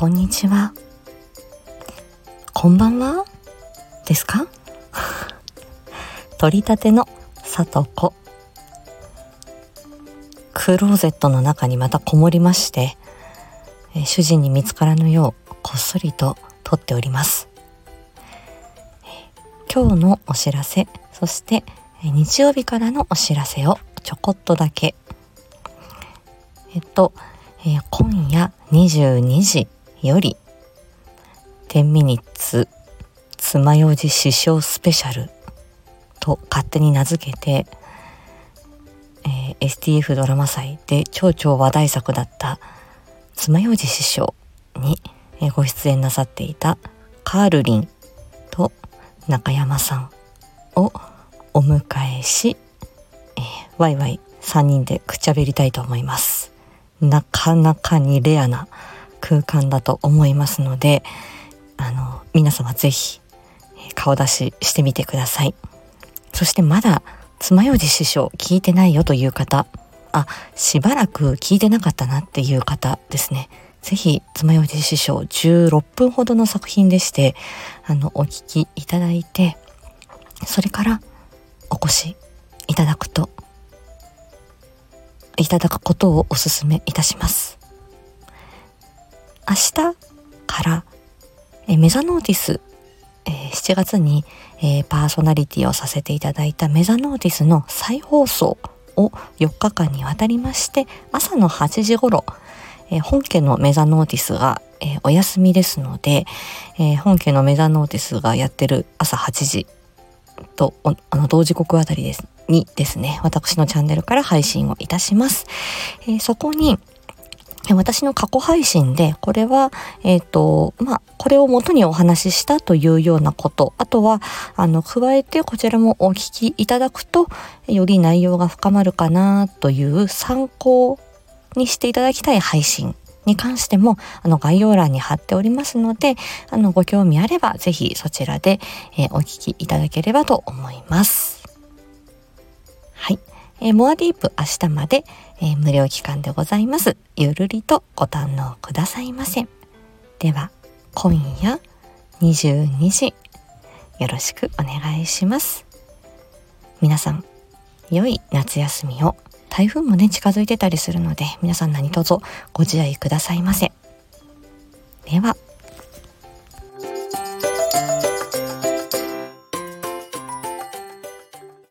こんにちは。こんばんはですか？取り立てのさとこ。クローゼットの中にまたこもりまして、え主人に見つからぬようこっそりと撮っております。今日のお知らせ、そして日曜日からのお知らせをちょこっとだけ。えっと、えー、今夜22時より10ミニッツ爪楊枝師匠スペシャルと勝手に名付けて、えー、STF ドラマ祭で超超話題作だった爪楊枝師匠に、ご出演なさっていたカールリンと中山さんをお迎えし、えー、ワイワイ3人でくちゃべりたいと思います。なかなかにレアな空間だと思いますので、あの、皆様ぜひ顔出ししてみてください。そしてまだ爪楊枝師匠聞いてないよという方、あ、しばらく聞いてなかったなっていう方ですね。ぜひ、爪楊枝師匠16分ほどの作品でして、あの、お聞きいただいて、それからお越しいただくと、いただくことをお勧めいたします。明日からえメザノーティス、え、7月に、え、パーソナリティをさせていただいたメザノーティスの再放送を4日間にわたりまして朝の8時頃、え、本家のメザノーティスが、え、お休みですので、え、本家のメザノーティスがやってる朝8時とあの同時刻あたりですにですね私のチャンネルから配信をいたします、えー、そこに私の過去配信で、これは、えっ、ー、と、まあ、これを元にお話ししたというようなこと、あとは、あの、加えてこちらもお聞きいただくと、より内容が深まるかなという参考にしていただきたい配信に関しても、あの、概要欄に貼っておりますので、あの、ご興味あれば、ぜひそちらで、えー、お聞きいただければと思います。えー、モアディープ明日まで、えー、無料期間でございます。ゆるりとご堪能くださいませ。では、今夜22時、よろしくお願いします。皆さん、良い夏休みを。台風もね、近づいてたりするので、皆さん何卒ご自愛くださいませ。では、